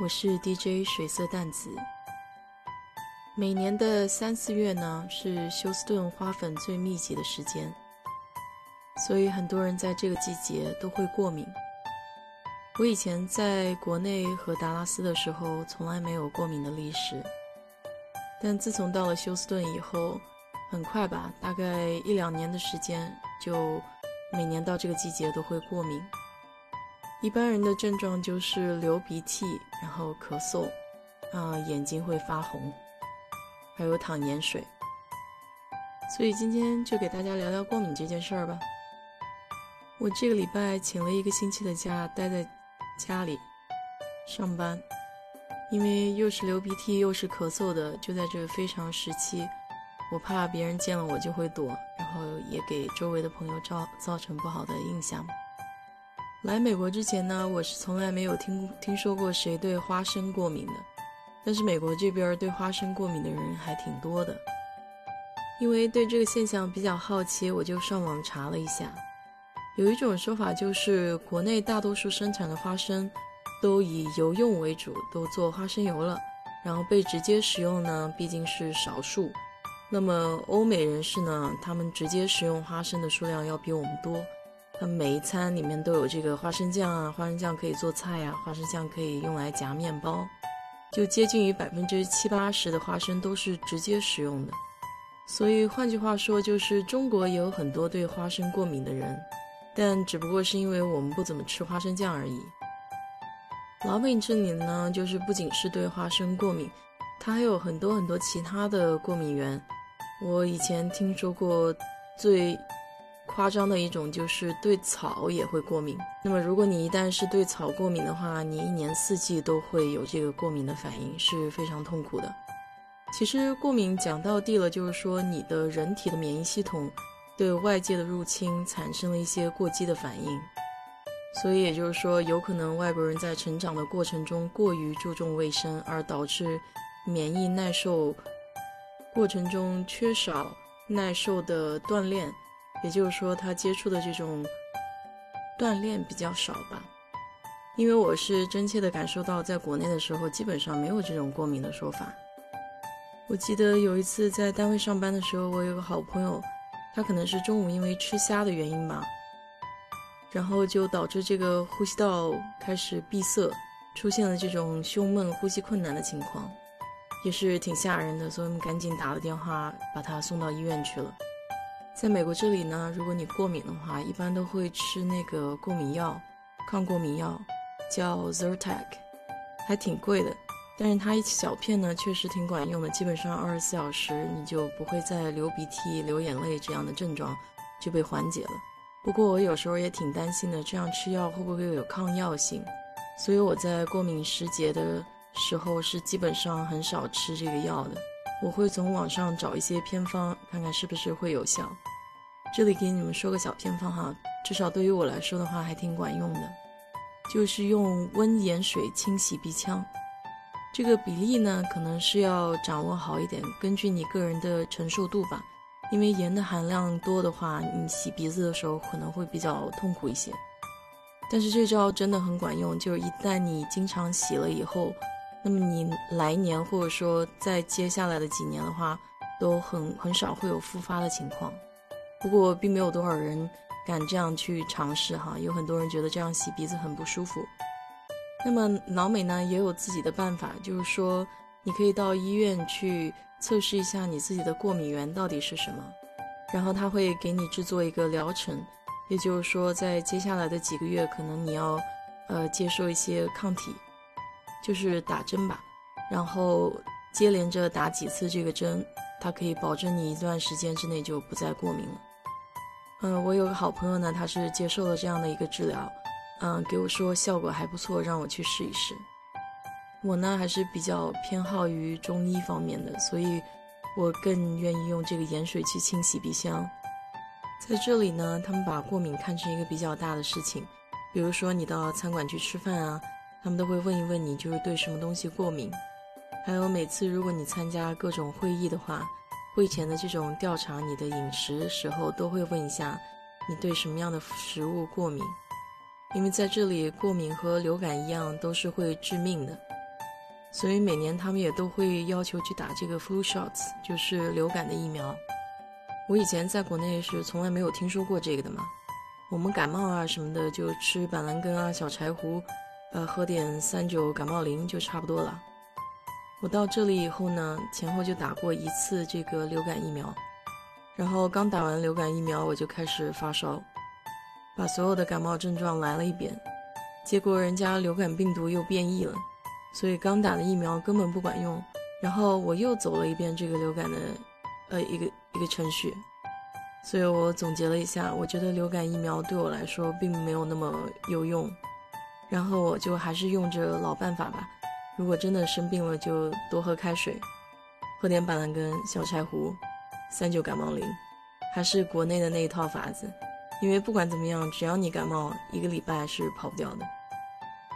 我是 DJ 水色淡紫。每年的三四月呢，是休斯顿花粉最密集的时间，所以很多人在这个季节都会过敏。我以前在国内和达拉斯的时候，从来没有过敏的历史，但自从到了休斯顿以后，很快吧，大概一两年的时间，就每年到这个季节都会过敏。一般人的症状就是流鼻涕，然后咳嗽，啊，眼睛会发红，还有淌盐水。所以今天就给大家聊聊过敏这件事儿吧。我这个礼拜请了一个星期的假，待在家里上班，因为又是流鼻涕又是咳嗽的，就在这个非常时期，我怕别人见了我就会躲，然后也给周围的朋友造造成不好的印象。来美国之前呢，我是从来没有听听说过谁对花生过敏的，但是美国这边对花生过敏的人还挺多的。因为对这个现象比较好奇，我就上网查了一下。有一种说法就是，国内大多数生产的花生都以油用为主，都做花生油了，然后被直接食用呢，毕竟是少数。那么欧美人士呢，他们直接食用花生的数量要比我们多。它每一餐里面都有这个花生酱啊，花生酱可以做菜呀，花生酱可以用来夹面包，就接近于百分之七八十的花生都是直接食用的。所以换句话说，就是中国也有很多对花生过敏的人，但只不过是因为我们不怎么吃花生酱而已。老美这里呢，就是不仅是对花生过敏，它还有很多很多其他的过敏源。我以前听说过最。夸张的一种就是对草也会过敏。那么，如果你一旦是对草过敏的话，你一年四季都会有这个过敏的反应，是非常痛苦的。其实，过敏讲到地了，就是说你的人体的免疫系统对外界的入侵产生了一些过激的反应。所以，也就是说，有可能外国人在成长的过程中过于注重卫生，而导致免疫耐受过程中缺少耐受的锻炼。也就是说，他接触的这种锻炼比较少吧，因为我是真切的感受到，在国内的时候基本上没有这种过敏的说法。我记得有一次在单位上班的时候，我有个好朋友，他可能是中午因为吃虾的原因吧，然后就导致这个呼吸道开始闭塞，出现了这种胸闷、呼吸困难的情况，也是挺吓人的，所以我们赶紧打了电话把他送到医院去了。在美国这里呢，如果你过敏的话，一般都会吃那个过敏药，抗过敏药，叫 Zyrtec，还挺贵的。但是它一小片呢，确实挺管用的，基本上二十四小时你就不会再流鼻涕、流眼泪这样的症状就被缓解了。不过我有时候也挺担心的，这样吃药会不会有抗药性？所以我在过敏时节的时候是基本上很少吃这个药的。我会从网上找一些偏方，看看是不是会有效。这里给你们说个小偏方哈，至少对于我来说的话还挺管用的，就是用温盐水清洗鼻腔。这个比例呢，可能是要掌握好一点，根据你个人的承受度吧。因为盐的含量多的话，你洗鼻子的时候可能会比较痛苦一些。但是这招真的很管用，就是一旦你经常洗了以后，那么你来年或者说在接下来的几年的话，都很很少会有复发的情况。不过并没有多少人敢这样去尝试哈，有很多人觉得这样洗鼻子很不舒服。那么老美呢也有自己的办法，就是说你可以到医院去测试一下你自己的过敏源到底是什么，然后他会给你制作一个疗程，也就是说在接下来的几个月，可能你要呃接受一些抗体，就是打针吧，然后接连着打几次这个针，它可以保证你一段时间之内就不再过敏了。嗯，我有个好朋友呢，他是接受了这样的一个治疗，嗯，给我说效果还不错，让我去试一试。我呢还是比较偏好于中医方面的，所以我更愿意用这个盐水去清洗鼻腔。在这里呢，他们把过敏看成一个比较大的事情，比如说你到餐馆去吃饭啊，他们都会问一问你就是对什么东西过敏。还有每次如果你参加各种会议的话，会前的这种调查你的饮食时候，都会问一下你对什么样的食物过敏，因为在这里过敏和流感一样都是会致命的。所以每年他们也都会要求去打这个 flu shots，就是流感的疫苗。我以前在国内是从来没有听说过这个的嘛。我们感冒啊什么的就吃板蓝根啊、小柴胡，呃，喝点三九感冒灵就差不多了。我到这里以后呢，前后就打过一次这个流感疫苗，然后刚打完流感疫苗我就开始发烧，把所有的感冒症状来了一遍，结果人家流感病毒又变异了。所以刚打的疫苗根本不管用，然后我又走了一遍这个流感的，呃，一个一个程序。所以我总结了一下，我觉得流感疫苗对我来说并没有那么有用。然后我就还是用着老办法吧，如果真的生病了，就多喝开水，喝点板蓝根、小柴胡、三九感冒灵，还是国内的那一套法子。因为不管怎么样，只要你感冒，一个礼拜是跑不掉的。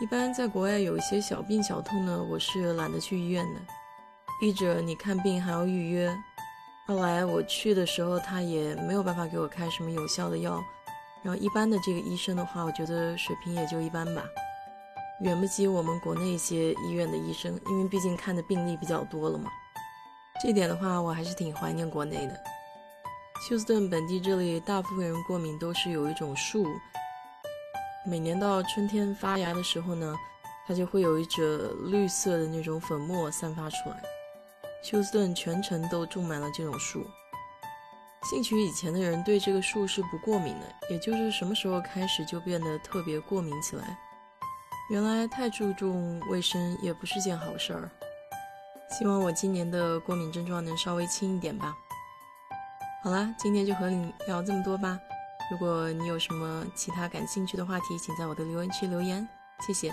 一般在国外有一些小病小痛呢，我是懒得去医院的。一者你看病还要预约，二来我去的时候他也没有办法给我开什么有效的药。然后一般的这个医生的话，我觉得水平也就一般吧，远不及我们国内一些医院的医生，因为毕竟看的病例比较多了嘛。这点的话，我还是挺怀念国内的。休斯顿本地这里大部分人过敏都是有一种树。每年到春天发芽的时候呢，它就会有一褶绿色的那种粉末散发出来。休斯顿全城都种满了这种树。兴许以前的人对这个树是不过敏的，也就是什么时候开始就变得特别过敏起来。原来太注重卫生也不是件好事儿。希望我今年的过敏症状能稍微轻一点吧。好啦，今天就和你聊这么多吧。如果你有什么其他感兴趣的话题，请在我的留言区留言，谢谢。